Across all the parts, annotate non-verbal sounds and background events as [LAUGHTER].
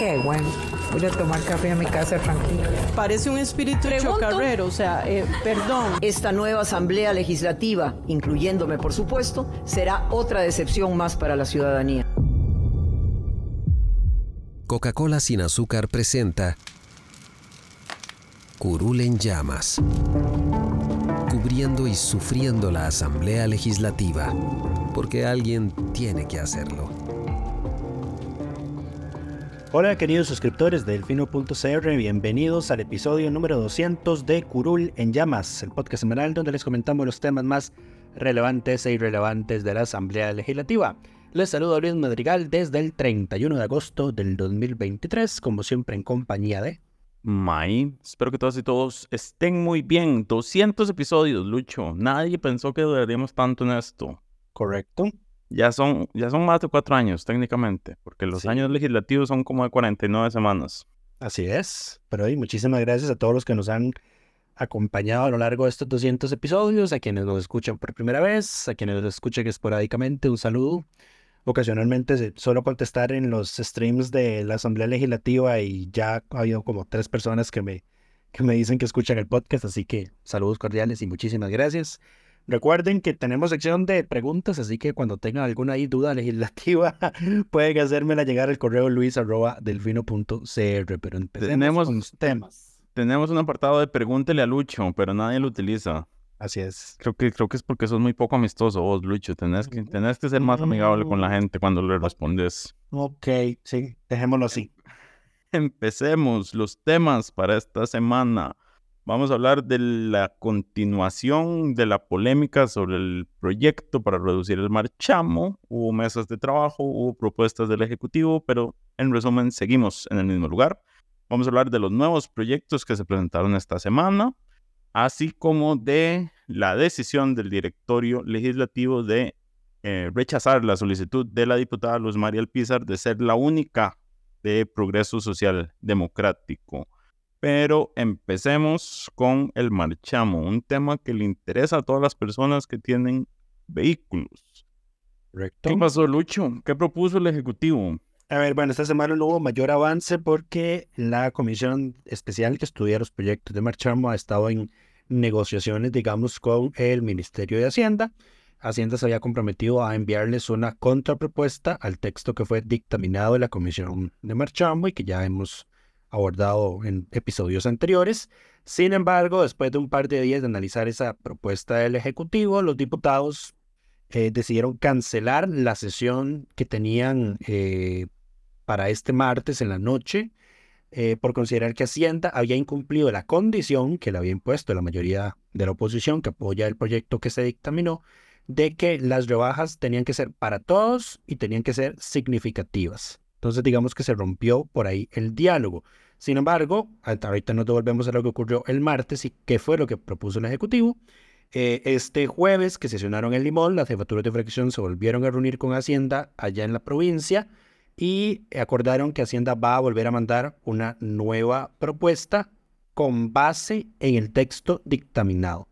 Qué bueno. Voy a tomar café a mi casa tranquilo. Parece un espíritu chocarrero, o sea, eh, perdón. Esta nueva asamblea legislativa, incluyéndome por supuesto, será otra decepción más para la ciudadanía. Coca-Cola sin azúcar presenta Curul en llamas, cubriendo y sufriendo la asamblea legislativa, porque alguien tiene que hacerlo. Hola queridos suscriptores de Delfino.cr, bienvenidos al episodio número 200 de Curul en Llamas, el podcast semanal donde les comentamos los temas más relevantes e irrelevantes de la Asamblea Legislativa. Les saludo a Luis Madrigal desde el 31 de agosto del 2023, como siempre en compañía de... May, espero que todas y todos estén muy bien. 200 episodios, Lucho. Nadie pensó que duraríamos tanto en esto. Correcto. Ya son, ya son más de cuatro años técnicamente, porque los años legislativos son como de 49 semanas. Así es, pero hoy muchísimas gracias a todos los que nos han acompañado a lo largo de estos 200 episodios, a quienes nos escuchan por primera vez, a quienes nos escuchan esporádicamente, un saludo. Ocasionalmente suelo contestar en los streams de la Asamblea Legislativa y ya ha habido como tres personas que me, que me dicen que escuchan el podcast, así que saludos cordiales y muchísimas gracias. Recuerden que tenemos sección de preguntas, así que cuando tengan alguna duda [LAUGHS] legislativa, pueden hacérmela llegar al correo luis.delfino.cr. Pero empecemos tenemos, con los temas. Tenemos un apartado de pregúntele a Lucho, pero nadie lo utiliza. Así es. Creo que, creo que es porque sos muy poco amistoso vos, Lucho. Tenés que, tenés que ser más amigable con la gente cuando le respondes. Ok, sí, dejémoslo así. [LAUGHS] Empecemos los temas para esta semana. Vamos a hablar de la continuación de la polémica sobre el proyecto para reducir el marchamo. Hubo mesas de trabajo, hubo propuestas del Ejecutivo, pero en resumen seguimos en el mismo lugar. Vamos a hablar de los nuevos proyectos que se presentaron esta semana, así como de la decisión del directorio legislativo de eh, rechazar la solicitud de la diputada Luz María Alpizar de ser la única de Progreso Social Democrático. Pero empecemos con el marchamo, un tema que le interesa a todas las personas que tienen vehículos. Correcto. ¿Qué pasó, Lucho? ¿Qué propuso el Ejecutivo? A ver, bueno, esta semana no hubo mayor avance porque la comisión especial que estudia los proyectos de marchamo ha estado en negociaciones, digamos, con el Ministerio de Hacienda. Hacienda se había comprometido a enviarles una contrapropuesta al texto que fue dictaminado de la comisión de marchamo y que ya hemos abordado en episodios anteriores. Sin embargo, después de un par de días de analizar esa propuesta del Ejecutivo, los diputados eh, decidieron cancelar la sesión que tenían eh, para este martes en la noche eh, por considerar que Hacienda había incumplido la condición que le había impuesto la mayoría de la oposición que apoya el proyecto que se dictaminó de que las rebajas tenían que ser para todos y tenían que ser significativas. Entonces digamos que se rompió por ahí el diálogo. Sin embargo, ahorita nos devolvemos a lo que ocurrió el martes y qué fue lo que propuso el Ejecutivo. Eh, este jueves que sesionaron el Limón, las jefaturas de fracción se volvieron a reunir con Hacienda allá en la provincia y acordaron que Hacienda va a volver a mandar una nueva propuesta con base en el texto dictaminado.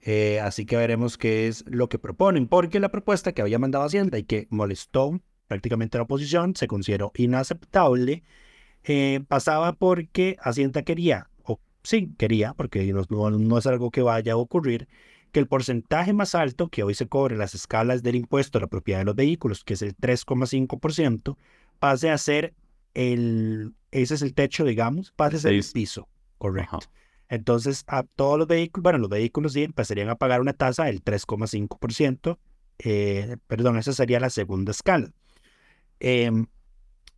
Eh, así que veremos qué es lo que proponen, porque la propuesta que había mandado Hacienda y que molestó prácticamente la oposición, se consideró inaceptable, eh, pasaba porque Hacienda quería, o sí quería, porque no, no, es algo que vaya a ocurrir, que el porcentaje más alto que hoy se cobre en las escalas del impuesto a la propiedad de los vehículos, que es el 3,5%, pase a ser el, ese es el techo, digamos, pase a ser el piso, correcto. Entonces, a todos los vehículos, bueno, los vehículos sí empezarían a pagar una tasa del 3,5%, eh, perdón, esa sería la segunda escala. Em,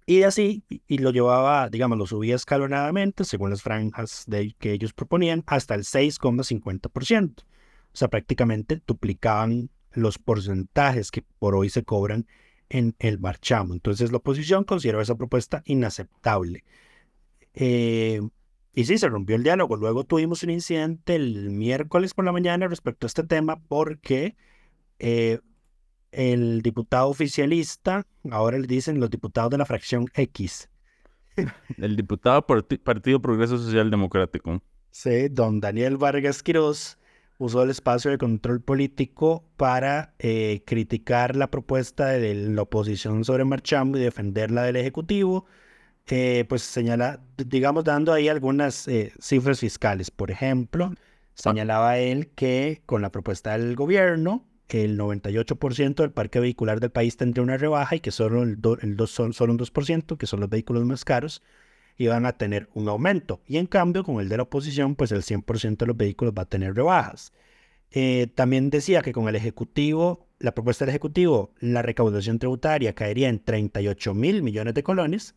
y así, y lo llevaba, digamos, lo subía escalonadamente, según las franjas de, que ellos proponían, hasta el 6,50%. O sea, prácticamente duplicaban los porcentajes que por hoy se cobran en el marchamo. Entonces la oposición consideró esa propuesta inaceptable. Eh, y sí, se rompió el diálogo. Luego tuvimos un incidente el miércoles por la mañana respecto a este tema porque eh, el diputado oficialista, ahora le dicen los diputados de la fracción X. El diputado Partido Progreso Social Democrático. Sí, don Daniel Vargas Quiroz usó el espacio de control político para eh, criticar la propuesta de la oposición sobre Marchamo y defenderla del Ejecutivo, eh, pues señala, digamos, dando ahí algunas eh, cifras fiscales. Por ejemplo, señalaba él que con la propuesta del gobierno, el 98% del parque vehicular del país tendría una rebaja y que solo, el, el solo un 2%, que son los vehículos más caros, iban a tener un aumento. Y en cambio, con el de la oposición, pues el 100% de los vehículos va a tener rebajas. Eh, también decía que con el Ejecutivo, la propuesta del Ejecutivo, la recaudación tributaria caería en 38 mil millones de colones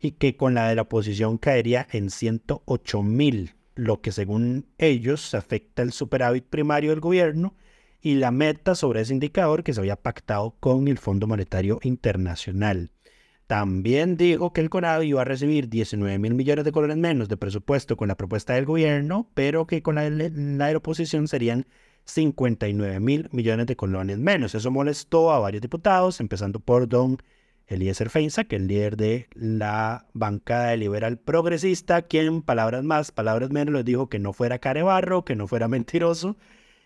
y que con la de la oposición caería en 108 mil, lo que según ellos afecta el superávit primario del gobierno y la meta sobre ese indicador que se había pactado con el Fondo Monetario Internacional. También dijo que el CONAVI iba a recibir 19 mil millones de colones menos de presupuesto con la propuesta del gobierno, pero que con la, la oposición serían 59 mil millones de colones menos. Eso molestó a varios diputados, empezando por don Eliezer Feinza, que es el líder de la bancada liberal progresista, quien, palabras más, palabras menos, les dijo que no fuera carebarro, que no fuera [LAUGHS] mentiroso,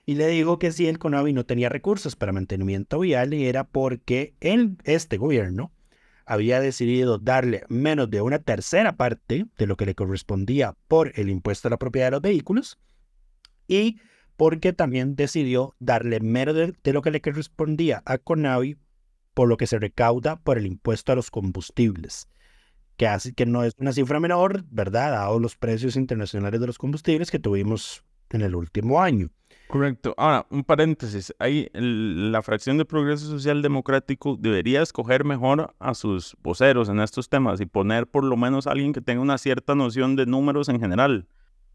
y le dijo que si el CONAVI no tenía recursos para mantenimiento vial, y era porque él, este gobierno, había decidido darle menos de una tercera parte de lo que le correspondía por el impuesto a la propiedad de los vehículos y porque también decidió darle menos de, lo que le correspondía a Conavi por lo que se recauda por el impuesto a los combustibles, que hace que no es una cifra menor, ¿verdad? Dado los precios internacionales de los combustibles que tuvimos en el último año. Correcto. Ahora, un paréntesis. Ahí la fracción de Progreso Social Democrático debería escoger mejor a sus voceros en estos temas y poner por lo menos a alguien que tenga una cierta noción de números en general.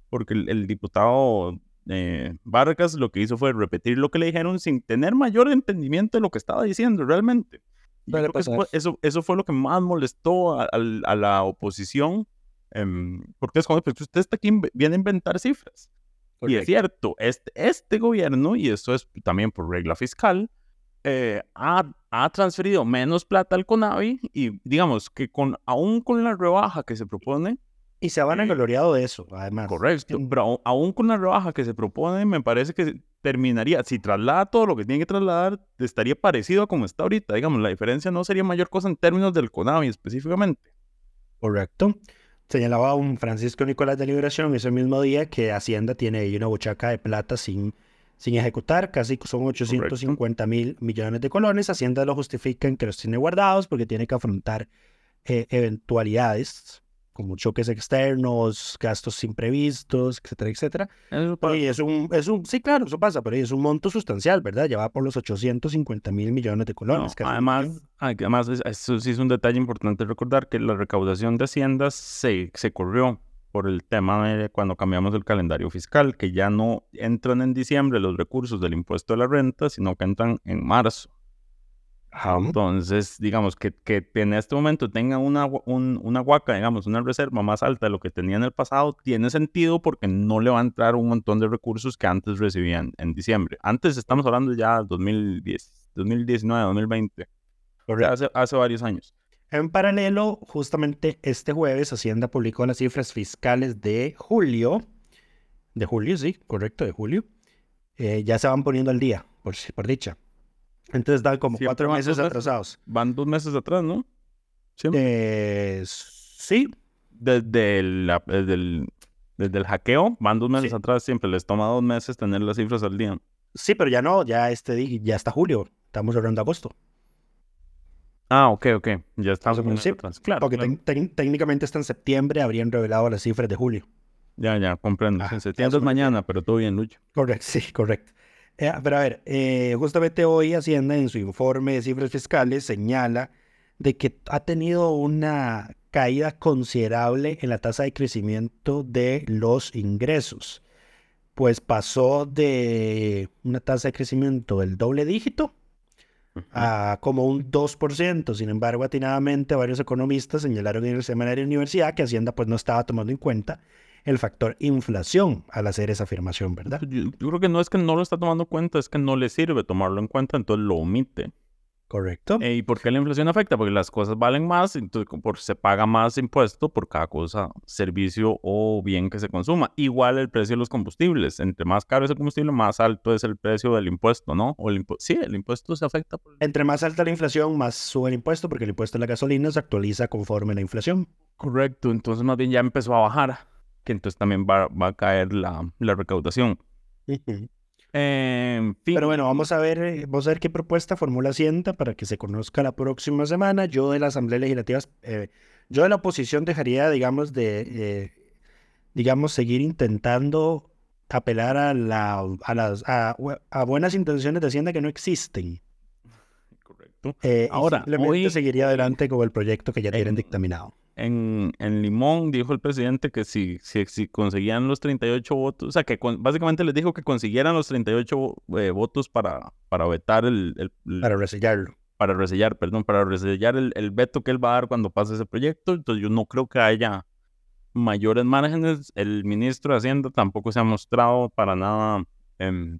Porque el, diputado eh, Vargas lo que hizo fue repetir lo que le dijeron sin tener mayor entendimiento de lo que estaba diciendo realmente. eso, eso, fue lo que más molestó a, la oposición. Em, porque es como, pues usted está aquí, viene a inventar cifras. Y es cierto, este, este gobierno, y esto es también por regla fiscal, eh, ha, ha, transferido menos plata al CONAVI y digamos que con, aún con la rebaja que se propone... Y se van a gloriado de eso, además. Correcto, pero aún con la rebaja que se propone, me parece que terminaría, si traslada todo lo que tiene que trasladar, estaría parecido a como está ahorita. Digamos, la diferencia no sería mayor cosa en términos del CONAVI específicamente. Correcto. Señalaba un Francisco Nicolás de Liberación ese mismo día que Hacienda tiene ahí una buchaca de plata sin, sin ejecutar, casi son 850 mil millones de colones. Hacienda lo justifica en que los tiene guardados porque tiene que afrontar eh, eventualidades como choques externos, gastos imprevistos, etcétera, etcétera. Y es un, es un, sí, claro, eso pasa, pero es un monto sustancial, ¿verdad? Ya va por los 850 mil millones de colones. además, además, eso sí es un detalle importante recordar que la recaudación de haciendas se, se corrió por el tema de cuando cambiamos el calendario fiscal, que ya no entran en diciembre los recursos del impuesto de la renta, sino que entran en marzo. Entonces, digamos que, que en este momento tenga una, una huaca, digamos, una reserva más alta de lo que tenía en el pasado, tiene sentido porque no le va a entrar un montón de recursos que antes recibían en diciembre. Antes estamos hablando ya 2010, 2019, 2020, hace, hace varios años. En paralelo, justamente este jueves Hacienda publicó las cifras fiscales de julio, de julio, sí, correcto, de julio. Eh, ya se van poniendo al día, por, por dicha. Entonces dan como cuatro meses atrasados. Van dos meses atrás, ¿no? Eh, sí. Desde el, desde, el, desde el hackeo, van dos meses atrás siempre. Les toma dos meses tener las cifras al día. Sí, pero ya no, ya este ya está julio. Estamos hablando de agosto. Ah, ok, ok. Ya estamos sí, atrás. Claro. Porque técnicamente está en septiembre, habrían revelado las cifras de julio. Ya, ya, comprendo. en septiembre es mañana, pero todo bien, Lucho. Correcto, [LAUGHS] sí, correcto. Eh, pero a ver, eh, justamente hoy Hacienda en su informe de cifras fiscales señala de que ha tenido una caída considerable en la tasa de crecimiento de los ingresos. Pues pasó de una tasa de crecimiento del doble dígito a como un 2%. Sin embargo, atinadamente varios economistas señalaron en el seminario de universidad que Hacienda pues no estaba tomando en cuenta el factor inflación al hacer esa afirmación, ¿verdad? Yo, yo creo que no es que no lo está tomando en cuenta, es que no le sirve tomarlo en cuenta, entonces lo omite. Correcto. Eh, ¿Y por qué la inflación afecta? Porque las cosas valen más, entonces por, se paga más impuesto por cada cosa, servicio o bien que se consuma. Igual el precio de los combustibles. Entre más caro es el combustible, más alto es el precio del impuesto, ¿no? O el impu sí, el impuesto se afecta. Por... Entre más alta la inflación, más sube el impuesto, porque el impuesto de la gasolina se actualiza conforme la inflación. Correcto, entonces más bien ya empezó a bajar, que entonces también va, va a caer la, la recaudación. Fin. Pero bueno, vamos a ver, eh, vamos a ver qué propuesta formula Hacienda para que se conozca la próxima semana. Yo de la Asamblea Legislativa, eh, yo de la oposición dejaría, digamos, de, eh, digamos, seguir intentando apelar a, la, a, las, a, a buenas intenciones de Hacienda que no existen. Correcto. Ahora, simplemente hoy- seguiría adelante con el proyecto que ya tienen en- dictaminado. En, en Limón dijo el presidente que si, si, si conseguían los 38 votos, o sea, que con- básicamente les dijo que consiguieran los 38 eh, votos para, para vetar el, el- el- Para resellarlo. para resellar, perdón, para resellar el, el veto que él va a dar cuando pase ese proyecto. Entonces yo no creo que haya mayores márgenes. El ministro de Hacienda tampoco se ha mostrado para nada em,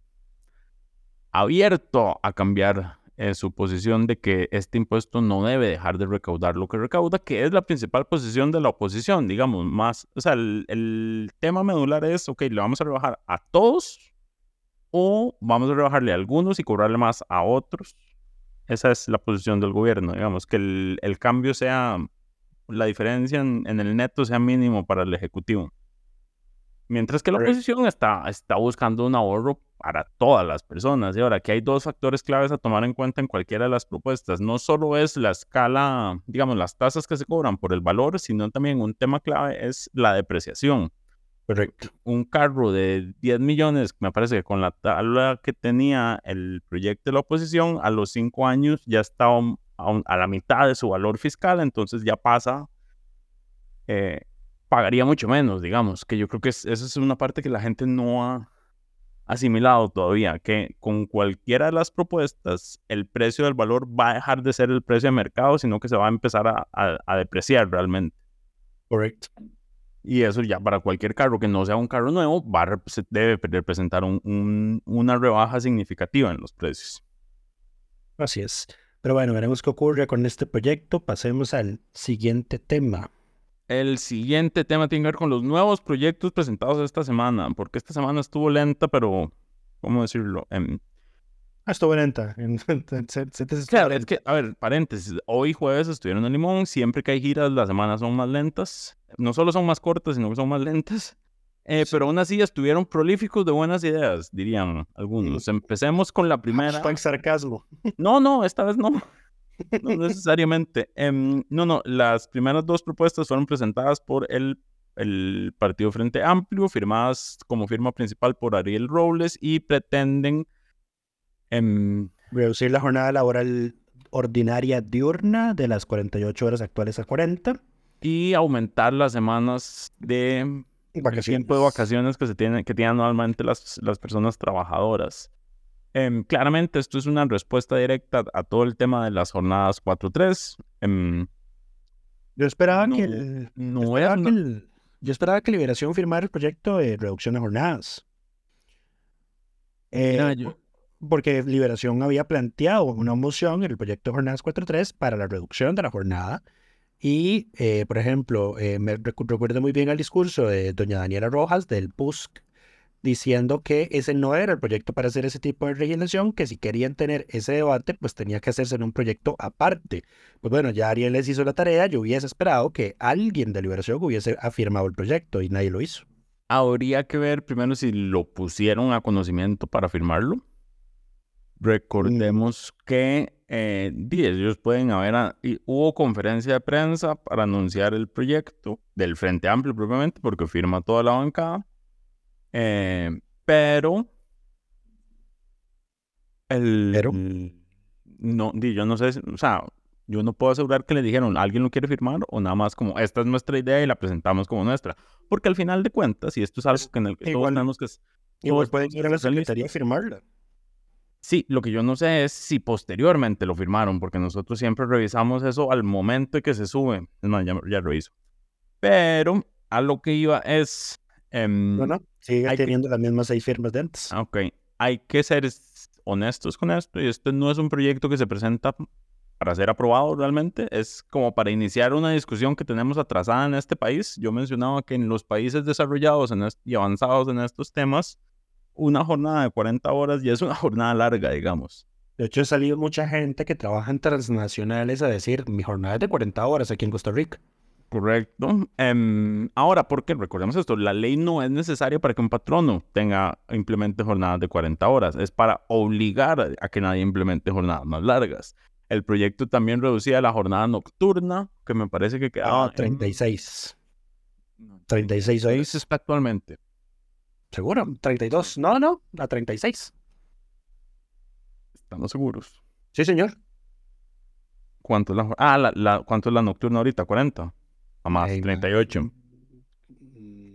abierto a cambiar eh, su posición de que este impuesto no debe dejar de recaudar lo que recauda, que es la principal posición de la oposición, digamos, más, o sea, el, el tema medular es, ok, le vamos a rebajar a todos o vamos a rebajarle a algunos y cobrarle más a otros. Esa es la posición del gobierno, digamos, que el, el cambio sea, la diferencia en, en el neto sea mínimo para el Ejecutivo. Mientras que la oposición está, está buscando un ahorro para todas las personas. Y ahora, aquí hay dos factores claves a tomar en cuenta en cualquiera de las propuestas. No solo es la escala, digamos, las tasas que se cobran por el valor, sino también un tema clave es la depreciación. Correcto. Un carro de 10 millones, me parece que con la tabla que tenía el proyecto de la oposición, a los 5 años ya estaba a, un- a la mitad de su valor fiscal, entonces ya pasa, eh, pagaría mucho menos, digamos, que yo creo que es- esa es una parte que la gente no ha asimilado todavía, que con cualquiera de las propuestas el precio del valor va a dejar de ser el precio de mercado, sino que se va a empezar a- a- a depreciar realmente. Correcto. Y eso ya para cualquier carro que no sea un carro nuevo, va a debe representar un- un- una rebaja significativa en los precios. Así es. Pero bueno, veremos qué ocurre con este proyecto. Pasemos al siguiente tema. El siguiente tema tiene que ver con los nuevos proyectos presentados esta semana, porque esta semana estuvo lenta, pero, ¿cómo decirlo? Em, Ah, estuvo lenta. [LAUGHS] Se- se- claro, es que, a ver, paréntesis, hoy jueves estuvieron en Limón, siempre que hay giras las semanas son más lentas, no solo son más cortas, sino que son más lentas, Eh, pero aún así estuvieron prolíficos de buenas ideas, dirían algunos. Empecemos con la primera. Hashtag sarcasmo. No, no, esta vez no. No [LAUGHS] necesariamente. Em, no, no, las primeras dos propuestas fueron presentadas por el, el Partido Frente Amplio, firmadas como firma principal por Ariel Robles y pretenden... em, Reducir la jornada laboral ordinaria diurna de las 48 horas actuales a 40. y aumentar las semanas de el tiempo de vacaciones que se tienen que tienen normalmente las, las personas trabajadoras. Em, claramente esto es una respuesta directa a todo el tema de las jornadas 4-3. Em, Yo esperaba No, que el- no yo era esperaba que una- el- yo esperaba que Liberación firmara el proyecto de reducción de jornadas. Eh, Mira, yo- Porque Liberación había planteado una moción en el proyecto de jornadas 4.3 para la reducción de la jornada. Y, eh, por ejemplo, eh, me recu- recuerdo muy bien el discurso de doña Daniela Rojas del PUSC diciendo que ese no era el proyecto para hacer ese tipo de legislación, que si querían tener ese debate, pues tenía que hacerse en un proyecto aparte. Pues bueno, ya Ariel les hizo la tarea, yo hubiese esperado que alguien de Liberación hubiese afirmado el proyecto y nadie lo hizo. Habría que ver primero si lo pusieron a conocimiento para firmarlo. Recordemos que eh, ellos pueden haber... a- y hubo conferencia de prensa para anunciar el proyecto del Frente Amplio propiamente, porque firma toda la bancada. Eh, pero... El, Pero. No, yo no sé, o sea, yo no puedo asegurar que le dijeron, ¿alguien lo quiere firmar? O nada más como, esta es nuestra idea y la presentamos como nuestra. Porque al final de cuentas, y esto es algo que en el que todos igual- tenemos que... Igual todos pueden ir a la secretaría a firmarla. Sí, lo que yo no sé es si posteriormente lo firmaron, porque nosotros siempre revisamos eso al momento de que se sube. Es más, ya, ya reviso. Pero a lo que iba es... em, No, no, sigue hay que- teniendo las mismas seis firmas de antes. Ah, Ok, hay que ser honestos con esto y este no es un proyecto que se presenta para ser aprobado realmente, es como para iniciar una discusión que tenemos atrasada en este país. Yo mencionaba que en los países desarrollados en y avanzados en estos temas, una jornada de 40 horas ya es una [LAUGHS] jornada larga, digamos. De hecho, ha salido mucha gente que trabaja en transnacionales a decir, mi jornada es de 40 horas aquí en Costa Rica. Correcto. Em, ahora, porque recordemos esto, la ley no es necesaria para que un patrono tenga implemente jornadas de 40 horas, es para obligar a que nadie implemente jornadas más largas. El proyecto también reducía la jornada nocturna, que me parece que quedaba No, 36. en 36 horas. 36 está actualmente. ¿Seguro? 32. No, no, a 36. Estamos seguros. Sí, señor. ¿Cuánto es la, ah, la, la- ¿cuánto es la nocturna ahorita? 40. A más, Ay, 38.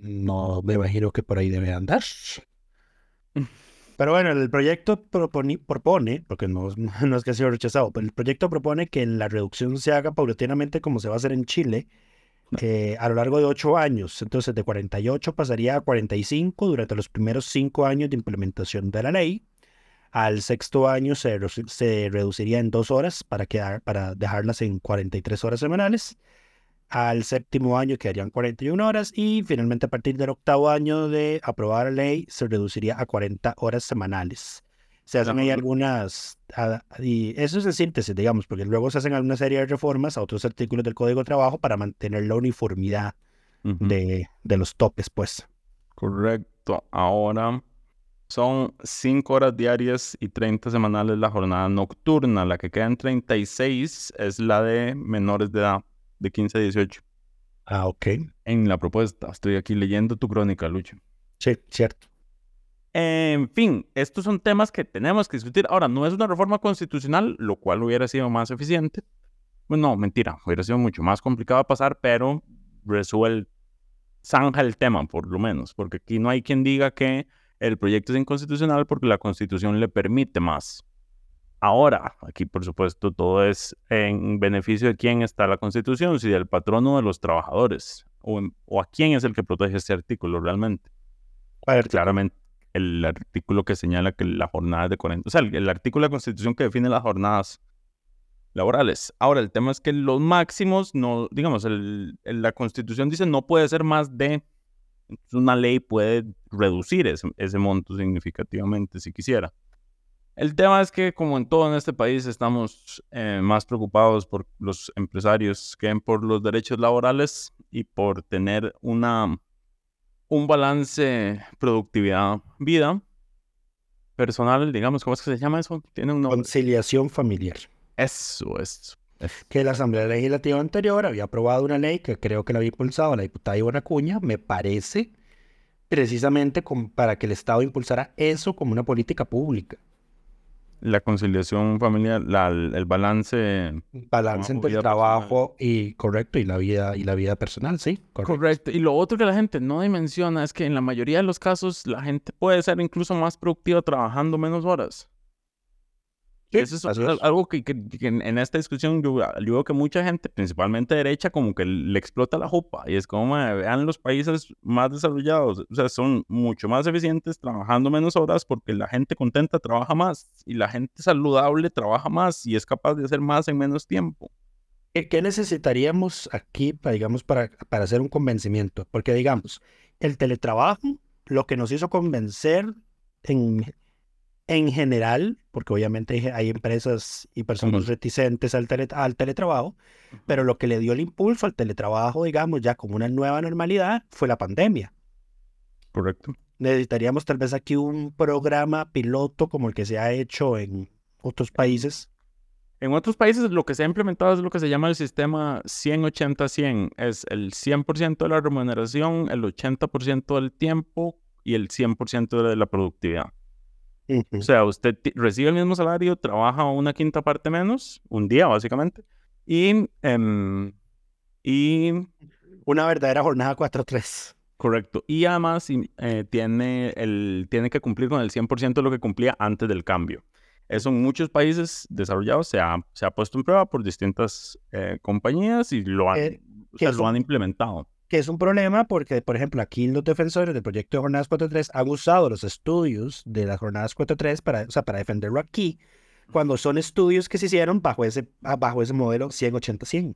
No me imagino que por ahí debe andar. Pero bueno, el proyecto propone, propone porque no, [LAUGHS] no es que ha sido rechazado, pero el proyecto propone que la reducción se haga paulatinamente como se va a hacer en Chile eh, a lo largo de ocho años. Entonces, de 48 pasaría a 45 durante los primeros cinco años de implementación de la ley. Al sexto año se, se reduciría en dos horas para, quedar, para dejarlas en 43 horas semanales. Al séptimo año quedarían 41 horas y finalmente a partir del octavo año de aprobar la ley se reduciría a 40 horas semanales. Se hacen ahí algunas, ah, y eso es en síntesis, digamos, porque luego se hacen alguna serie de reformas a otros artículos del Código de Trabajo para mantener la uniformidad de, de los topes, pues. Correcto. Ahora son 5 horas diarias y 30 semanales la jornada nocturna. La que queda en 36 es la de menores de edad, de 15 a 18. Ah, ok. En la propuesta, estoy aquí leyendo tu crónica, Lucho. Sí, cierto. En fin, estos son temas que tenemos que discutir. Ahora, no es una reforma constitucional, lo cual hubiera sido más eficiente. Bueno, no, mentira, hubiera sido mucho más complicado pasar, pero resuelve, zanja el tema, por lo menos, porque aquí no hay quien diga que el proyecto es inconstitucional porque la constitución le permite más. Ahora, aquí por supuesto todo es en beneficio de quién está la constitución, si del patrono o de los trabajadores, o, a quién es el que protege este artículo realmente ver, claramente el artículo que señala que la jornada es de 40, o sea, el, el artículo de la Constitución que define las jornadas laborales. Ahora, el tema es que los máximos, no, digamos, el- el- la Constitución dice no puede ser más de, una ley puede reducir ese, ese monto significativamente si quisiera. El tema es que, como en todo en este país, estamos eh, más preocupados por los empresarios que por los derechos laborales y por tener una, un balance productividad-vida personal, digamos, ¿cómo es que se llama eso? Tiene un nombre. conciliación familiar. Eso, eso. que la Asamblea Legislativa anterior había aprobado una ley que creo que la había impulsado la diputada Ivana Cuña, me parece, precisamente con- para que el Estado impulsara eso como una política pública. La conciliación familiar, la- el balance. Balance entre el trabajo y correcto y la vida y la vida personal, sí, correcto. Correcto. Y lo otro que la gente no dimensiona es que en la mayoría de los casos la gente puede ser incluso más productiva trabajando menos horas. Sí, Eso es algo que, que- que en, esta discusión yo, yo veo que mucha gente, principalmente derecha, como que le explota la jupa. Y es como, "Mae, vean los países más desarrollados. O sea, son mucho más eficientes trabajando menos horas porque la gente contenta trabaja más y la gente saludable trabaja más y es capaz de hacer más en menos tiempo. ¿Qué, necesitaríamos aquí, para, digamos, para, para hacer un convencimiento? Porque, digamos, el teletrabajo, lo que nos hizo convencer en, en general, porque obviamente hay, empresas y personas reticentes al, tele- al teletrabajo, pero lo que le dio el impulso al teletrabajo, digamos, ya como una nueva normalidad, fue la pandemia. Correcto. Necesitaríamos tal vez aquí un programa piloto como el que se ha hecho en otros países. En otros países lo que se ha implementado es lo que se llama el sistema 100-80-100. Es el 100% de la remuneración, el 80% del tiempo y el 100% de la productividad. O sea, usted recibe el mismo salario, trabaja una quinta parte menos, un día básicamente, y, em, y Una verdadera jornada 4-3. correcto. Y además eh, tiene, el, tiene que cumplir con el 100% de lo que cumplía antes del cambio. Eso en muchos países desarrollados se ha, se ha puesto en prueba por distintas eh, compañías y lo han, Eh, o sea, que lo han implementado. Que es un problema porque, por ejemplo, aquí los defensores del proyecto de Jornadas 4.3 han usado los estudios de las Jornadas 4.3 para, o sea, para defenderlo aquí, cuando son estudios que se hicieron bajo ese, ah, bajo ese modelo 100-80-100.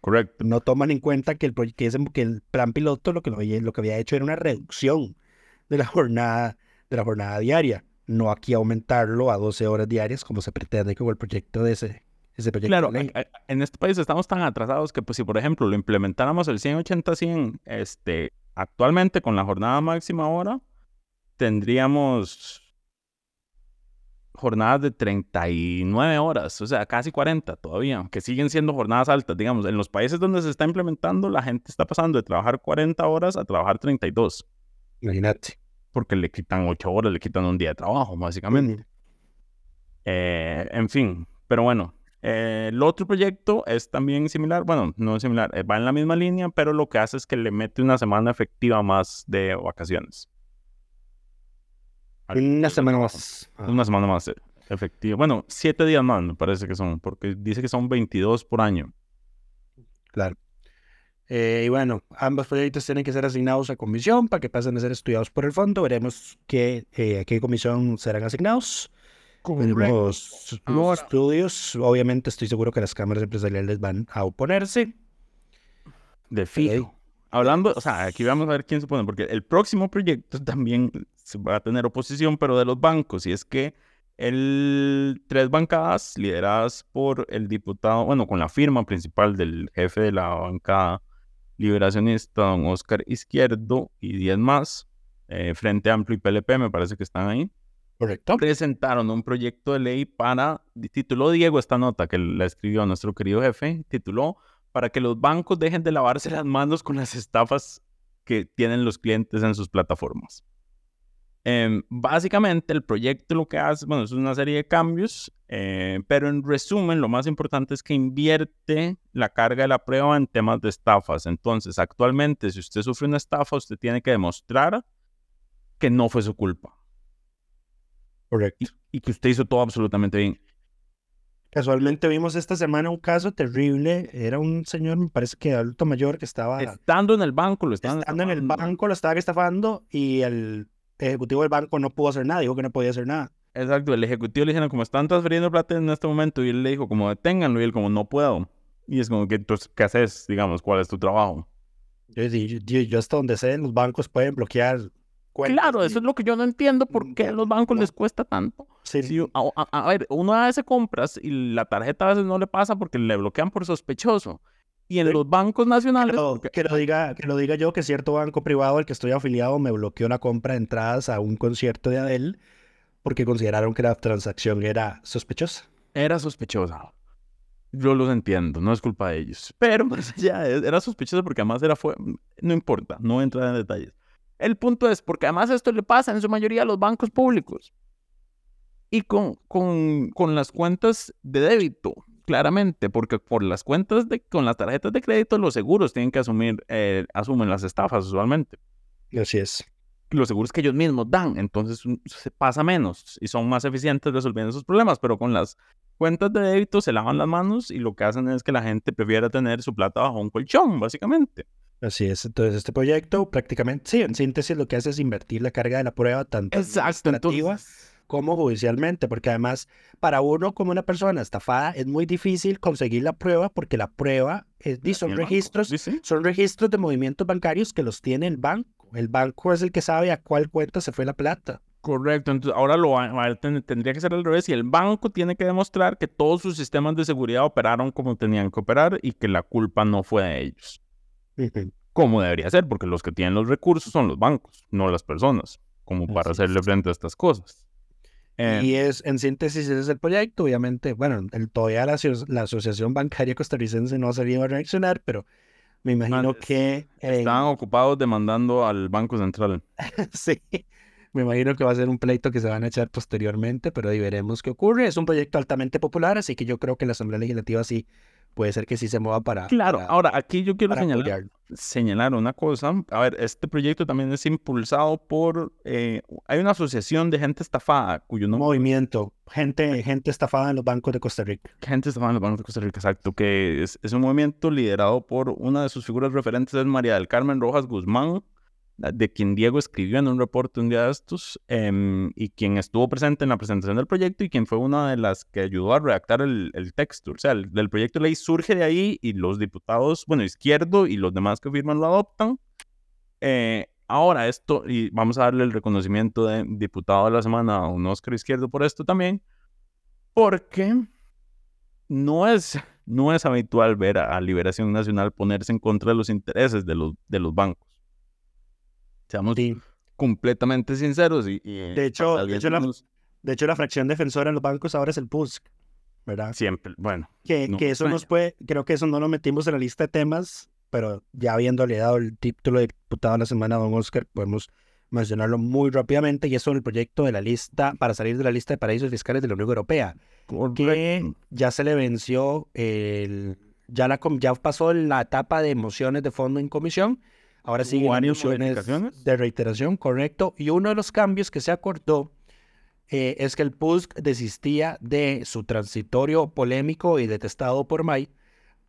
Correcto. No toman en cuenta que el, que ese- que el plan piloto lo que, lo, lo que había hecho era una reducción de la jornada, de la jornada diaria, no aquí aumentarlo a 12 horas diarias como se pretende con el proyecto de ese, ese proyecto Claro, de ley. a- a- en este país estamos tan atrasados que pues, si, por ejemplo, lo implementáramos el 180-100 este, actualmente con la jornada máxima ahora, tendríamos jornadas de 39 horas, o sea, casi 40 todavía, que siguen siendo jornadas altas. Digamos, en los países donde se está implementando, la gente está pasando de trabajar 40 horas a trabajar 32, Imagínate. porque le quitan 8 horas, le quitan un día de trabajo, básicamente. Eh, en fin, pero bueno, eh, el otro proyecto es también similar, bueno, no es similar, eh, va en la misma línea, pero lo que hace es que le mete una semana efectiva más de vacaciones. Una semana más. Ah. Una semana más efectiva. Bueno, siete días más me parece que son, porque dice que son 22 por año. Claro. Eh, y bueno, ambos proyectos tienen que ser asignados a comisión para que pasen a ser estudiados por el fondo. Veremos qué, a qué comisión serán asignados. Veremos los estudios. Obviamente estoy seguro que las cámaras empresariales van a oponerse. De fijo. Hablando, o sea, aquí vamos a ver quién se pone, porque el próximo proyecto también va a tener oposición, pero de los bancos, y es que el tres bancadas lideradas por el diputado, bueno, con la firma principal del jefe de la bancada liberacionista, don Oscar Izquierdo, y 10 más, eh, Frente Amplio y PLP, me parece que están ahí, Correcto. presentaron un proyecto de ley para, tituló Diego esta nota que la escribió nuestro querido jefe, tituló para que los bancos dejen de lavarse las manos con las estafas que tienen los clientes en sus plataformas. Em, básicamente el proyecto lo que hace, bueno, es una serie de cambios, eh, pero en resumen lo más importante es que invierte la carga de la prueba en temas de estafas. Entonces, actualmente si usted sufre una estafa, usted tiene que demostrar que no fue su culpa Correcto. y que usted hizo todo absolutamente bien. Casualmente vimos esta semana un caso terrible. Era un señor, me parece que adulto mayor, que estaba Estando en el banco, lo estaban estando en el estafando. banco, lo estaban estafando y el ejecutivo del banco no pudo hacer nada. Dijo que no podía hacer nada. Exacto, el ejecutivo le dijeron como están transfiriendo plata en este momento y él le dijo como deténganlo y él como no puedo. Y es como que entonces, ¿qué haces? Digamos, ¿cuál es tu trabajo? Yo, yo, yo- yo hasta donde sé, los bancos pueden bloquear cuentas. Claro, eso es lo que yo no entiendo, ¿por qué a los bancos les cuesta tanto? Sí, Si, a, a- a ver, uno hace compras y la tarjeta a veces no le pasa porque le bloquean por sospechoso. Y en Sí. los bancos nacionales... Pero porque- que lo diga, que lo diga yo, que cierto banco privado al que estoy afiliado me bloqueó la compra de entradas a un concierto de Adele porque consideraron que la transacción era sospechosa. Era sospechosa. Yo los entiendo, no es culpa de ellos. Pero [LAUGHS] más allá, era sospechosa porque además era fue, no importa, no entra en detalles. El punto es porque además esto le pasa en su mayoría a los bancos públicos. Y con, con, con las cuentas de débito, claramente, porque por las cuentas de, con las tarjetas de crédito, los seguros tienen que asumir, eh, asumen las estafas usualmente. Así es. Los seguros que ellos mismos dan, entonces se pasa menos y son más eficientes resolviendo esos problemas, pero con las cuentas de débito se lavan las manos y lo que hacen es que la gente prefiera tener su plata bajo un colchón, básicamente. Así es. Entonces, este proyecto prácticamente, sí, en síntesis, lo que hace es invertir la carga de la prueba tanto Exacto, administrativa entonces... como judicialmente, porque además, para uno como una persona estafada, es muy difícil conseguir la prueba porque la prueba es, son registros, sí, son registros de movimientos bancarios que los tiene el banco. El banco es el que sabe a cuál cuenta se fue la plata. Correcto, entonces ahora lo tendría que ser al revés y el banco tiene que demostrar que todos sus sistemas de seguridad operaron como tenían que operar y que la culpa no fue de ellos. Como debería ser, porque los que tienen los recursos son los bancos, no las personas, como para Así hacerle es. frente a estas cosas. Eh, Y es, en síntesis, ese es el proyecto. Obviamente, bueno, el, todavía la, la Asociación Bancaria Costarricense no ha salido a reaccionar, pero me imagino que... en- Estaban ocupados demandando al Banco Central. [LAUGHS] sí, me imagino que va a ser un pleito que se van a echar posteriormente, pero ahí veremos qué ocurre. Es un proyecto altamente popular, así que yo creo que la Asamblea Legislativa sí puede ser que sí se mueva para... Claro, para- ahora aquí yo quiero señalar señalar una cosa. A ver, este proyecto también es impulsado por... eh, hay una asociación de gente estafada cuyo nombre... Movimiento, gente, gente estafada en los bancos de Costa Rica. Gente estafada en los bancos de Costa Rica, exacto, que es, es un movimiento liderado por una de sus figuras referentes, es María del Carmen Rojas Guzmán, de quien Diego escribió en un reporte un día de estos, em, y quien estuvo presente en la presentación del proyecto y quien fue una de las que ayudó a redactar el, el texto. O sea, el, del proyecto de ley surge de ahí y los diputados, bueno, izquierdo y los demás que firman lo adoptan. Eh, ahora esto, y vamos a darle el reconocimiento de diputado de la semana a un Oscar Izquierdo por esto también, porque no es, no es habitual ver a, a Liberación Nacional ponerse en contra de los intereses de los, de los bancos. Seamos Sí. completamente sinceros y, y, De hecho, de hecho, la, de hecho, la fracción defensora en los bancos ahora es el PUSC, ¿verdad? siempre, bueno, Que, no que eso nos puede, creo que eso no lo metimos en la lista de temas, pero ya habiéndole dado el título de diputado de la semana a don Oscar, podemos mencionarlo muy rápidamente, y es sobre el proyecto de la lista para salir de la lista de paraísos fiscales de la Unión Europea, que correcto. ya se le venció el, ya la ya pasó la etapa de mociones de fondo en comisión, ahora ¿Hubo siguen las varias mociones modificaciones? de reiteración, correcto, y uno de los cambios que se acordó eh, es que el PUSC desistía de su transitorio polémico y detestado por May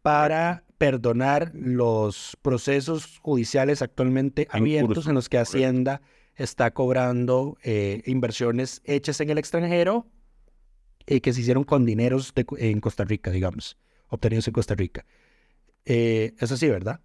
para perdonar los procesos judiciales actualmente En abiertos en los que. Hacienda está cobrando eh, inversiones hechas en el extranjero y que se hicieron con dineros de en Costa Rica, digamos, obtenidos en Costa Rica. Eh, es así, ¿verdad?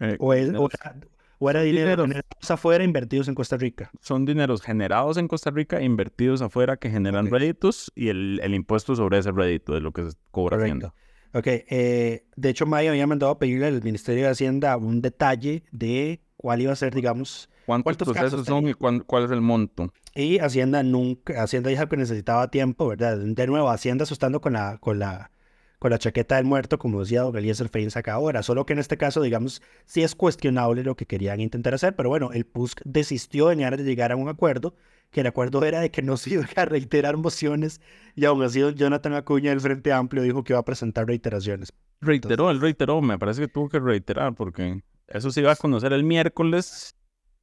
Eh, O, es- era, o era dinero dineros. generados afuera invertidos en Costa Rica. son dineros generados en Costa Rica, invertidos afuera que generan Ok. réditos y el, el impuesto sobre ese rédito de lo que se cobra Hacienda. Correcto. Ok, eh, de hecho, Maya había mandado a pedirle al Ministerio de Hacienda un detalle de cuál iba a ser, digamos, ¿Cuántos ¿Cuántos casos procesos son y cuán- cuál es el monto? y Hacienda nunca, Hacienda dijo que necesitaba tiempo, ¿verdad? De nuevo, Hacienda asustando con la, con la, con la chaqueta del muerto, como decía don Eliezer Fein acá ahora, solo que en este caso, digamos, sí es cuestionable lo que querían intentar hacer, pero bueno, el PUSC desistió en aras de llegar a un acuerdo, que el acuerdo era de que no se [LAUGHS] iban a reiterar mociones, y aún así don Jonathan Acuña del Frente Amplio dijo que iba a presentar reiteraciones. Reiteró, él reiteró, me parece que tuvo que reiterar porque eso se iba a conocer el miércoles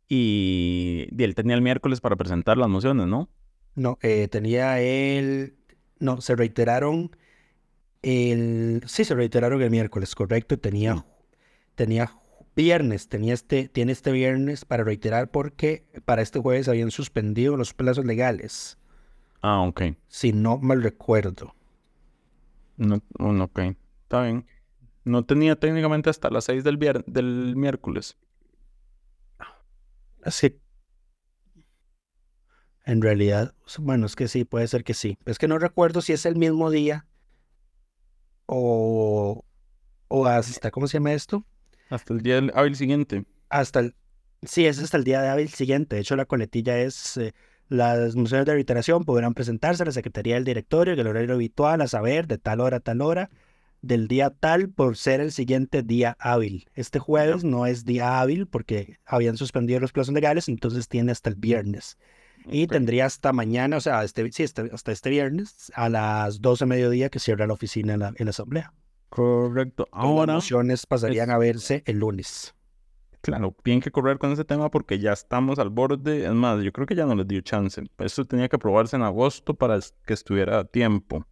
y, y él tenía el miércoles para presentar las mociones, ¿no? No, eh, tenía el... No, se reiteraron el... Sí, se reiteraron el miércoles, correcto. Tenía, tenía viernes, tenía este, tiene este viernes para reiterar porque para este jueves habían suspendido los plazos legales, Ah, ok. si no mal recuerdo. No, mm, ok, está bien. No tenía técnicamente hasta las 6 del, vier- del miércoles. Así. En realidad, bueno, es que sí, puede ser que sí. Es que no recuerdo si es el mismo día o, o hasta, ¿cómo se llama esto? Hasta el día del hábil siguiente. Hasta el, sí, es hasta el día de hábil siguiente. De hecho, la coletilla es eh, las mociones de reiteración podrán presentarse a la Secretaría del Directorio en el horario habitual, a saber, de tal hora a tal hora, del día tal por ser el siguiente día hábil. Este jueves no es día hábil porque habían suspendido los plazos legales, entonces tiene hasta el viernes. Y Ok. tendría hasta mañana, o sea, este, sí, hasta, hasta este viernes a las 12 de mediodía que cierra la oficina en la, en la asamblea. Correcto. Las Ahora, mociones pasarían es- a verse el lunes. claro, tienen que correr con ese tema porque ya estamos al borde. Es más, yo creo que ya no les dio chance. Esto tenía que aprobarse en agosto para que estuviera a tiempo.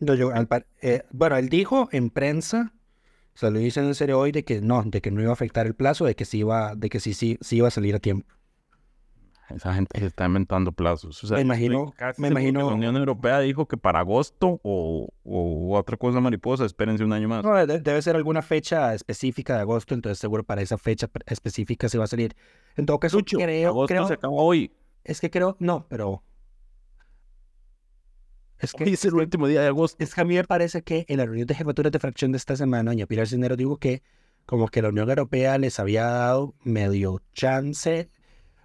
No, yo, al par- eh, bueno, él dijo en prensa, o sea, lo dicen en serio hoy, de que no, de que no iba a afectar el plazo, de que sí iba, de que sí, sí, sí iba a salir a tiempo. Esa gente se está inventando plazos. O sea, Me imagino- me imagino- La Unión Europea dijo que para agosto o, o otra cosa mariposa, espérense un año más. No, de- debe ser alguna fecha específica de agosto, entonces seguro para esa fecha específica se va a salir. En todo caso, Lucho, creo, agosto creo, se acaba hoy. es que creo, no, pero es que Hoy es el último día de agosto. Es que a mí me parece que en la reunión de jefaturas de fracción de esta semana, doña Pilar Cisneros dijo que como que la Unión Europea les había dado medio chance,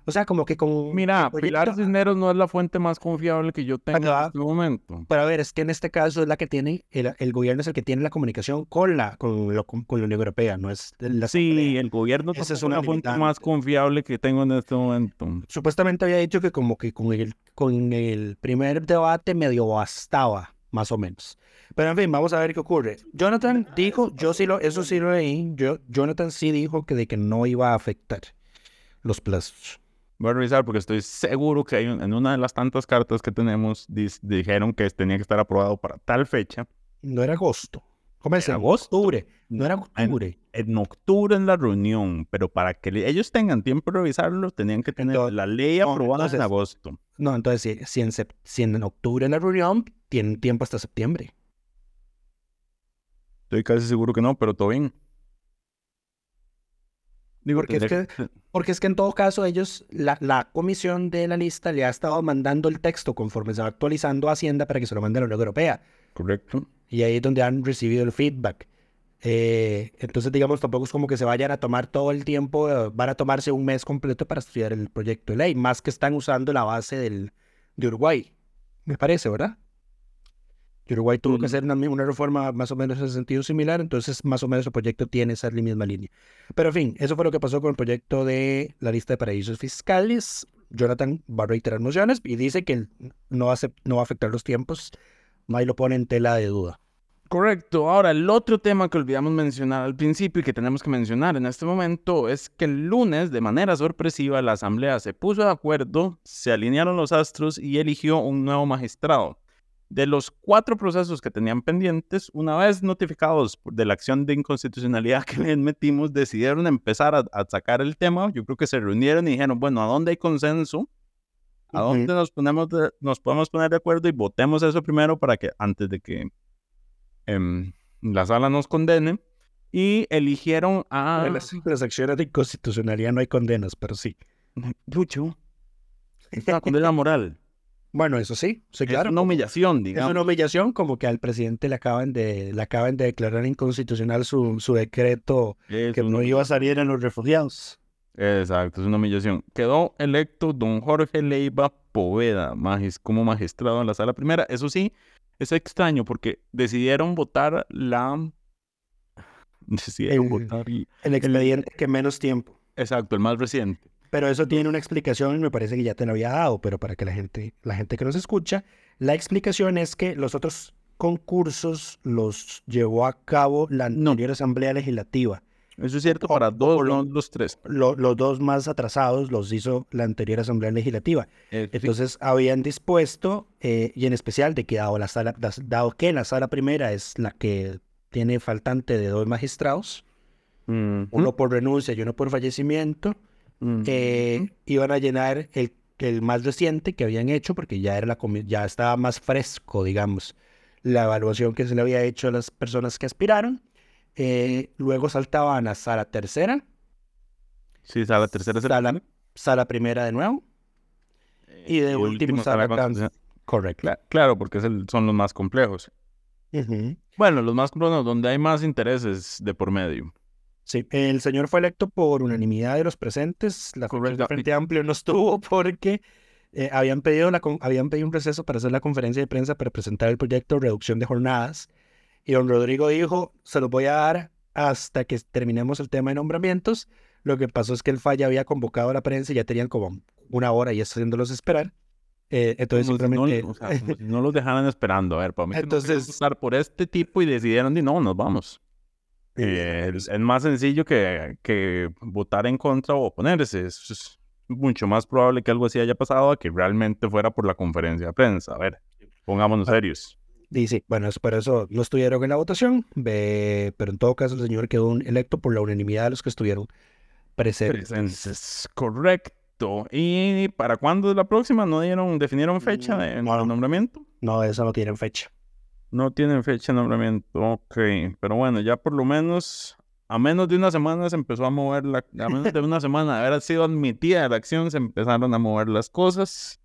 o sea, como que con... Mira, Pilar Cisneros no es la fuente más confiable que yo tengo Ah, en este momento. Pero a ver, es que en este caso es la que tiene, el, el gobierno es el que tiene la comunicación con la, con, lo- con la Unión Europea, no es la Sí, Asamblea. el gobierno Esa es una fuente más confiable que tengo en este momento. Supuestamente había dicho que como que con el, con el primer debate medio bastaba, más o menos. Pero en fin, vamos a ver qué ocurre. Jonathan dijo, yo sí lo, eso sí lo leí, yo, Jonathan sí dijo que de que no iba a afectar los plazos. Voy a revisar porque estoy seguro que hay en una de las tantas cartas que tenemos dijeron que tenía que estar aprobado para tal fecha. No era agosto. ¿Cómo es? agosto. Octubre. No era octubre. En, octubre en la reunión, pero para que ellos tengan tiempo de revisarlo, tenían que tener la ley aprobada en agosto. No, entonces si, en, si en octubre en la reunión, tienen tiempo hasta septiembre. Estoy casi seguro que no, pero todo bien. Porque, es que, [LAUGHS] porque es que en todo caso ellos, la, la, comisión de la lista le ha estado mandando el texto conforme se va actualizando a Hacienda para que se lo mande a la Unión Europea. Correcto. Y ahí es donde han recibido el feedback. Eh, entonces, digamos, tampoco es como que se vayan a tomar todo el tiempo, eh, van a tomarse un mes completo para estudiar el proyecto de ley, más que están usando la base del, de Uruguay, me parece, ¿verdad? Uruguay tuvo que hacer una, una, reforma más o menos en sentido similar, entonces más o menos el proyecto tiene esa misma línea. Pero en fin, eso fue lo que pasó con el proyecto de la lista de paraísos fiscales. Jonathan va a reiterar mociones y dice que no, hace, no va a afectar los tiempos. May lo pone en tela de duda. Correcto. Ahora, el otro tema que olvidamos mencionar al principio y que tenemos que mencionar en este momento es que el lunes, de manera sorpresiva, la Asamblea se puso de acuerdo, se alinearon los astros y eligió un nuevo magistrado. De los cuatro procesos que tenían pendientes, una vez notificados de la acción de inconstitucionalidad [LAUGHS] que les metimos, decidieron empezar a, sacar el tema. Yo creo que se reunieron y dijeron, bueno, ¿a dónde hay consenso? ¿A dónde nos, ponemos nos podemos poner de acuerdo y votemos eso primero para que antes de que em, la sala nos condene? Y eligieron a... En las, las acciones de inconstitucionalidad no hay condenas, pero sí. Lucho. Es una condena moral. Bueno, eso sí, sí, claro. Es una humillación, digamos. Es una humillación como que al presidente le acaban de, le acaban de declarar inconstitucional su, su decreto que no iba a salir en los refugiados. Exacto, es una humillación. Quedó electo don Jorge Leiva Poveda como magistrado en la sala primera. Eso sí, es extraño porque decidieron votar la... [LAUGHS] Decidieron el, votar... El expediente que menos tiempo. Exacto, el más reciente. Pero eso tiene una explicación y me parece que ya te lo había dado, pero para que la gente, la gente que nos escucha, la explicación es que los otros concursos los llevó a cabo la anterior Asamblea Legislativa. Eso es cierto para dos, no los tres. los dos más atrasados los hizo la anterior Asamblea Legislativa. Eh, Entonces habían dispuesto, eh, y en especial de que dado, la sala, dado que la sala primera es la que tiene faltante de dos magistrados, uno por renuncia y uno por fallecimiento, que iban a llenar el, el, más reciente que habían hecho, porque ya, era la, ya estaba más fresco, digamos, la evaluación que se le había hecho a las personas que aspiraron. Eh, luego saltaban a sala tercera. Sí, sala tercera. Sala, sala primera de nuevo. y de último, sala, Correcto. Claro, porque son los más complejos. Bueno, los más complejos, donde hay más intereses de por medio. Sí, el señor fue electo por unanimidad de los presentes. La Correcto. Frente Amplio no [LAUGHS] estuvo porque eh, habían, pedido la, habían pedido un receso para hacer la conferencia de prensa para presentar el proyecto de reducción de jornadas. Y don Rodrigo dijo, se lo voy a dar hasta que terminemos el tema de nombramientos. Lo que pasó es que el falla había convocado a la prensa y ya tenían como una hora y haciéndolos esperar. Eh, entonces simplemente... No, [LAUGHS] no, los dejaran esperando. A ver, para mí entonces... No por este tipo y decidieron, y no, nos vamos. Eh, es, más sencillo que, que, votar en contra o oponerse. Es, mucho más probable que algo así haya pasado a que realmente fuera por la conferencia de prensa. A ver, pongámonos serios. Dice, bueno, es por eso no estuvieron en la votación, pero en todo caso el señor quedó electo por la unanimidad de los que estuvieron presentes. presentes. Correcto. ¿Y para cuándo es la próxima? ¿No dieron, definieron fecha mm, de nombramiento? No, eso no tienen fecha. No tienen fecha de nombramiento, ok. Pero bueno, ya por lo menos, a menos de una semana se empezó a mover la... A menos de una semana de haber sido admitida la acción, se empezaron a mover las cosas.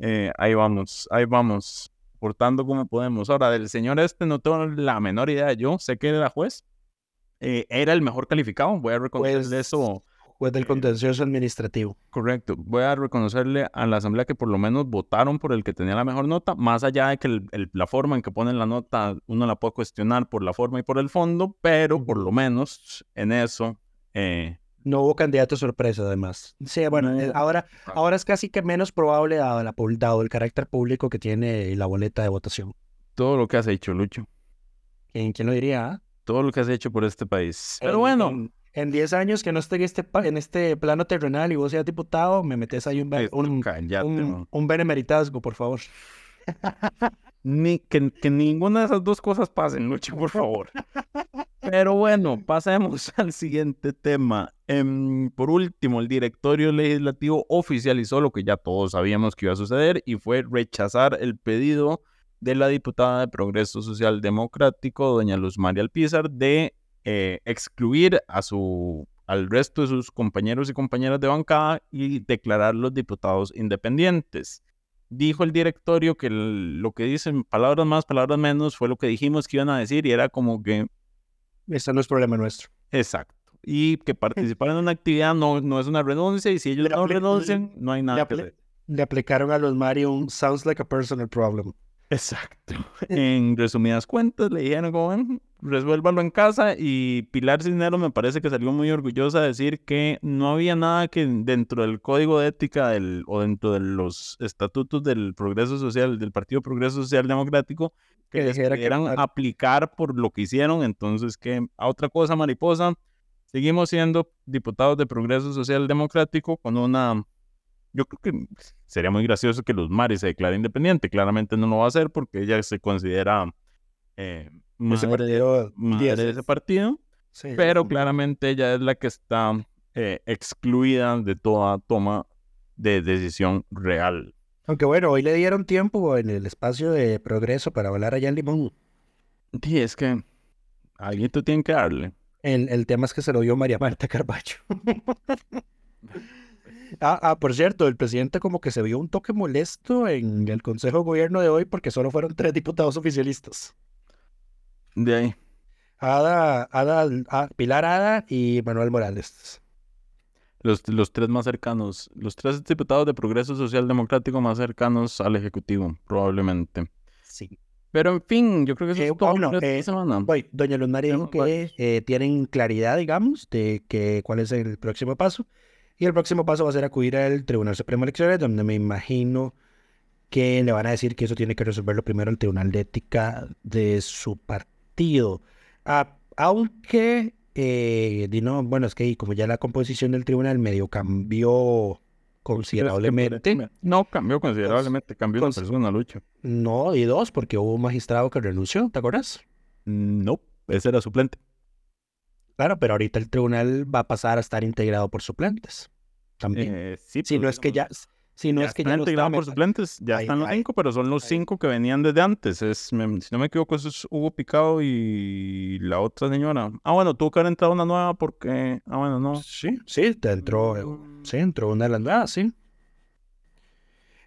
Eh, ahí vamos, ahí vamos, portando como podemos. Ahora, del señor este no tengo la menor idea. Yo sé que era juez. Eh, era el mejor calificado, voy a reconocer pues, eso Juez del contencioso administrativo. Correcto. Voy a reconocerle a la Asamblea que por lo menos votaron por el que tenía la mejor nota, más allá de que la forma en que ponen la nota uno la puede cuestionar por la forma y por el fondo, pero por lo menos en eso... Eh, no hubo candidato sorpresa, además. Sí, bueno, eh, ahora, ahora es casi que menos probable dado, la, dado el carácter público que tiene la boleta de votación. todo lo que has hecho, Lucho. ¿Quién, quién lo diría? ah? Todo lo que has hecho por este país. Pero bueno, En, en 10 años que no esté en este, en este plano terrenal y vos seas diputado, me metes ahí un, be- Esto, un, cállate, un, un benemeritazgo, por favor. [LAUGHS] ni, que, que ninguna de esas dos cosas pasen, Lucho, por favor. Pero bueno, pasemos [LAUGHS] al siguiente tema. Em, por último, el directorio legislativo oficializó lo que ya todos sabíamos que iba a suceder y fue rechazar el pedido de la diputada de Progreso Social Democrático, doña Luz María Alpizar, de eh, excluir a su, al resto de sus compañeros y compañeras de bancada y declararlos diputados independientes. Dijo el directorio que el- lo que dicen, palabras más, palabras menos, fue lo que dijimos que iban a decir y era como que Ese no es problema nuestro. Exacto. Y que participar en una actividad no, no es una renuncia y si ellos Le no renuncian, no hay nada que hacer. le aplicaron a los Mario un sounds like a personal problem. Exacto. [LAUGHS] En resumidas cuentas, le dijeron "Mm, resuélvalo en casa y Pilar Cisneros me parece que salió muy orgullosa de decir que no había nada que dentro del código de ética del, o dentro de los estatutos del Progreso Social, del Partido Progreso Social Democrático, que Que les que pudieran aplicar por lo que hicieron. Entonces, que a otra cosa, mariposa, seguimos siendo diputados de Progreso Social Democrático con una yo creo que sería muy gracioso que Luz Mari se declare independiente. Claramente no lo va a hacer porque ella se considera eh, Ese madre, partido, madre de es- ese partido, sí, pero sí. claramente ella es la que está eh, excluida de toda toma de decisión real. Aunque bueno, hoy le dieron tiempo en el espacio de progreso para hablar allá en Limón. Y es que alguien tú tiene que darle. El, el tema es que se lo dio María Marta Carballo. [LAUGHS] ah, ah, por cierto, el presidente como que se vio un toque molesto en el Consejo de Gobierno de hoy porque solo fueron tres diputados oficialistas. De ahí. Ada, Ada, ah, Pilar Ada y Manuel Morales. Los, los tres más cercanos, los tres diputados de Progreso Social Democrático más cercanos al Ejecutivo, probablemente. Sí. Pero en fin, yo creo que eso Eh, es todo bueno, eh, semana. Voy, doña Luz María dijo que eh, tienen claridad, digamos, de que cuál es el próximo paso. Y el próximo paso va a ser acudir al Tribunal Supremo de Elecciones, donde me imagino que le van a decir que eso tiene que resolverlo primero el Tribunal de Ética de su partido. Ah, aunque, eh, di no, bueno, es que como ya la composición del tribunal medio cambió considerablemente. No, cambió considerablemente, cambió cons- persona, Lucho. No, y dos, porque hubo un magistrado que renunció, ¿te acuerdas? No, ese era suplente. Claro, pero ahorita el tribunal va a pasar a estar integrado por suplentes. También. Eh, sí, si no es que ya, si no ya es que ya está, por suplentes, ya Ahí- están los ahí- cinco, pero son los ahí. cinco que venían desde antes. Es, me- si no me equivoco, eso es Hugo Picado y la otra señora. Ah, bueno, tuvo que haber entrado una nueva porque. Ah, bueno, no. Sí, sí, te entró, eh, sí, entró una de las nuevas, sí.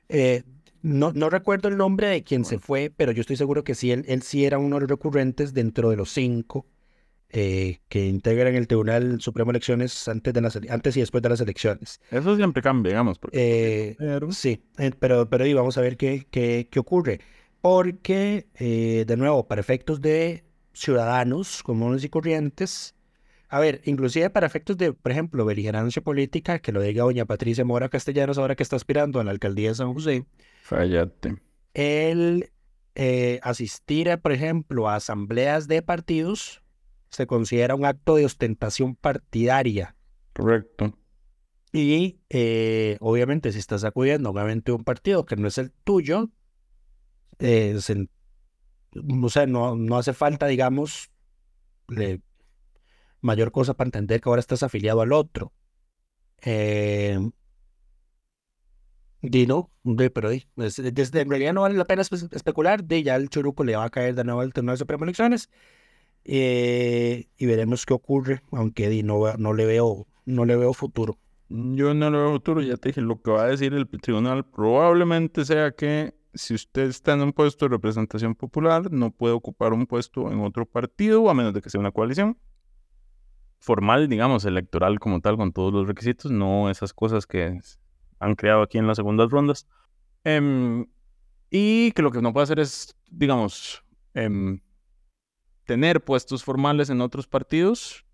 Eh, no, no recuerdo el nombre de quien se fue, pero yo estoy seguro que sí, él, él sí era uno de los recurrentes dentro de los cinco eh, que integran el Tribunal Supremo de Elecciones antes, de las, antes y después de las elecciones. Eso siempre cambia, digamos. Porque, Eh, pero- Sí, eh, pero, pero y vamos a ver qué, qué, qué ocurre. Porque, de nuevo, para efectos de ciudadanos comunes y corrientes, a ver, inclusive para efectos de, por ejemplo, beligerancia política, que lo diga doña Patricia Mora Castellanos ahora que está aspirando a la alcaldía de San José, Fallate. el asistir, a, por ejemplo, a asambleas de partidos se considera un acto de ostentación partidaria. Correcto. Y eh, obviamente si estás acudiendo a un de partido que no es el tuyo, eh, se- o sea, no, no hace falta, digamos, le- mayor cosa para entender que ahora estás afiliado al otro. Eh, di no, di, pero di, es- desde, en realidad no vale la pena espe- especular, de ya el churuco le va a caer de nuevo al Tribunal Supremo de Elecciones eh, y veremos qué ocurre, aunque no, no le veo, no le veo futuro. Yo no lo veo futuro, ya te dije, lo que va a decir el tribunal probablemente sea que si usted está en un puesto de representación popular, no puede ocupar un puesto en otro partido, a menos de que sea una coalición formal, digamos, electoral como tal, con todos los requisitos, no esas cosas que han creado aquí en las segundas rondas. Em, y que lo que no puede hacer es, digamos, em, tener puestos formales en otros partidos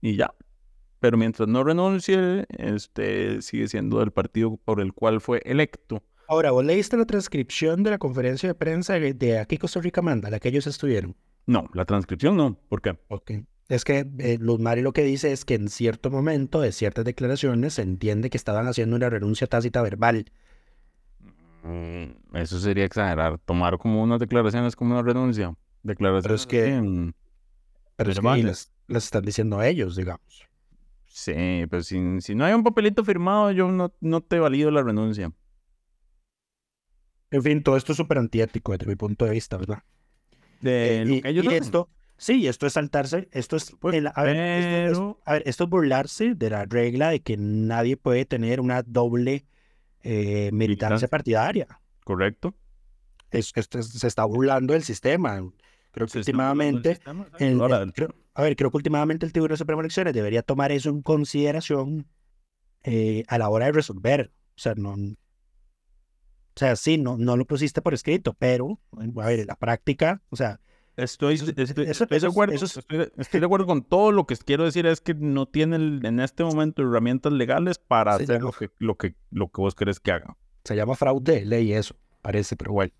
y ya. Pero mientras no renuncie, este sigue siendo del partido por el cual fue electo. Ahora, ¿vos leíste la transcripción de la conferencia de prensa de, aquí Costa Rica Manda, la que ellos estuvieron? No, la transcripción no. ¿Por qué? Ok. Es que eh, Luz Mari lo que dice es que en cierto momento de ciertas declaraciones se entiende que estaban haciendo una renuncia tácita verbal. Mm, Eso sería exagerar. Tomar como unas declaraciones como una renuncia. Declaraciones que- bien Pero es que las, las están diciendo ellos, digamos. Sí, pero si, si no hay un papelito firmado, yo no, no te valido la renuncia. En fin, todo esto es súper antiético desde mi punto de vista, ¿verdad? De Eh, lo y, que ellos y hacen. esto, sí, esto es saltarse, esto es, Pues, el- a, ver, esto es- pero- a ver, esto es burlarse de la regla de que nadie puede tener una doble eh, militancia Militancia. partidaria. ¿Correcto? Es, esto es- se está burlando del sistema. Creo que últimamente, el- el- creo- a ver, creo que últimamente el Tribunal Supremo de Elecciones debería tomar eso en consideración eh, a la hora de resolver. O sea, no, o sea, sí, no, no lo pusiste por escrito, pero, a ver, en la práctica, o sea, Estoy, estoy- eso- estoy de acuerdo, eso es- estoy, estoy de acuerdo con todo lo que quiero decir es que no tienen en este momento herramientas legales para hacer lo que, lo, que, lo que vos querés que haga. se llama fraude de ley eso, parece, pero bueno.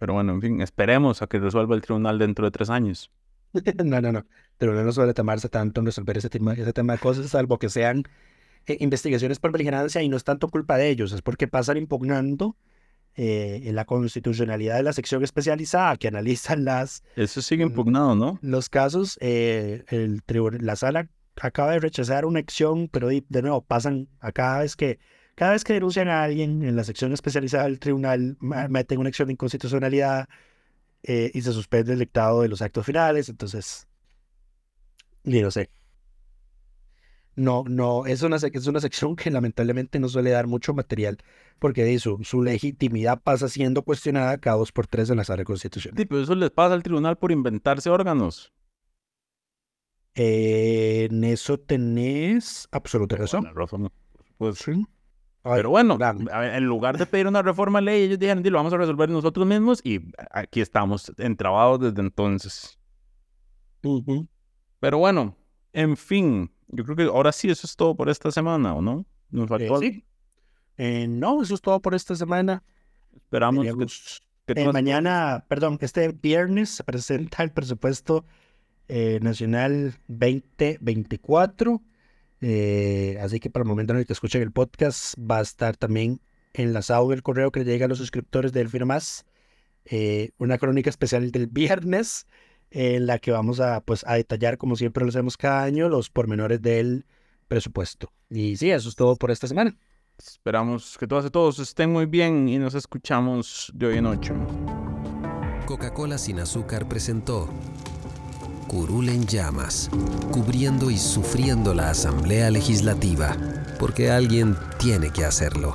Pero bueno, en fin, esperemos a que resuelva el tribunal dentro de tres años. [LAUGHS] No, no, no. Pero no suele tomarse tanto en resolver ese tema, ese tema de cosas, salvo que sean eh, investigaciones por beligerancia y no es tanto culpa de ellos, es porque pasan impugnando eh, en la constitucionalidad de la sección especializada que analizan las, Eso sigue Mm. impugnado, ¿no? los casos. eh, el tribunal, la sala acaba de rechazar una acción, pero de, de nuevo pasan a cada vez que cada vez que denuncian a alguien en la sección especializada del tribunal, meten una acción de inconstitucionalidad eh, y se suspende el dictado de los actos finales. Entonces, ni no sé. No, no, es una, es una sección que lamentablemente no suele dar mucho material porque de su, su legitimidad pasa siendo cuestionada cada dos por tres en la sala constitucional. Sí, pero eso les pasa al tribunal por inventarse órganos. Eh, en eso tenés absoluta razón. Supuesto. Sí. A ver, Pero bueno, grande. a en lugar de pedir una reforma de ley, ellos dijeron, "Di, lo vamos a resolver nosotros mismos y aquí estamos entrabados desde entonces. Ujú. Pero bueno, en fin, yo creo que ahora sí eso es todo por esta semana, ¿o no? Nos Eh, faltó sí. Eh, no, eso es todo por esta semana. Esperamos que, Teníamos- que Eh, todas- mañana, perdón, este viernes se presenta el presupuesto eh, nacional 2024. Eh, así que para el momento en el que escuchen el podcast va a estar también enlazado el correo que le llega a los suscriptores de Delfino Más. eh, una crónica especial del viernes en la que vamos a, pues, a detallar, como siempre lo hacemos cada año, los pormenores del presupuesto. Y sí, eso es todo por esta semana. Esperamos que todas y todos estén muy bien y nos escuchamos de hoy en ocho. Coca-Cola sin azúcar presentó Curul en llamas, cubriendo y sufriendo la Asamblea Legislativa, porque alguien tiene que hacerlo.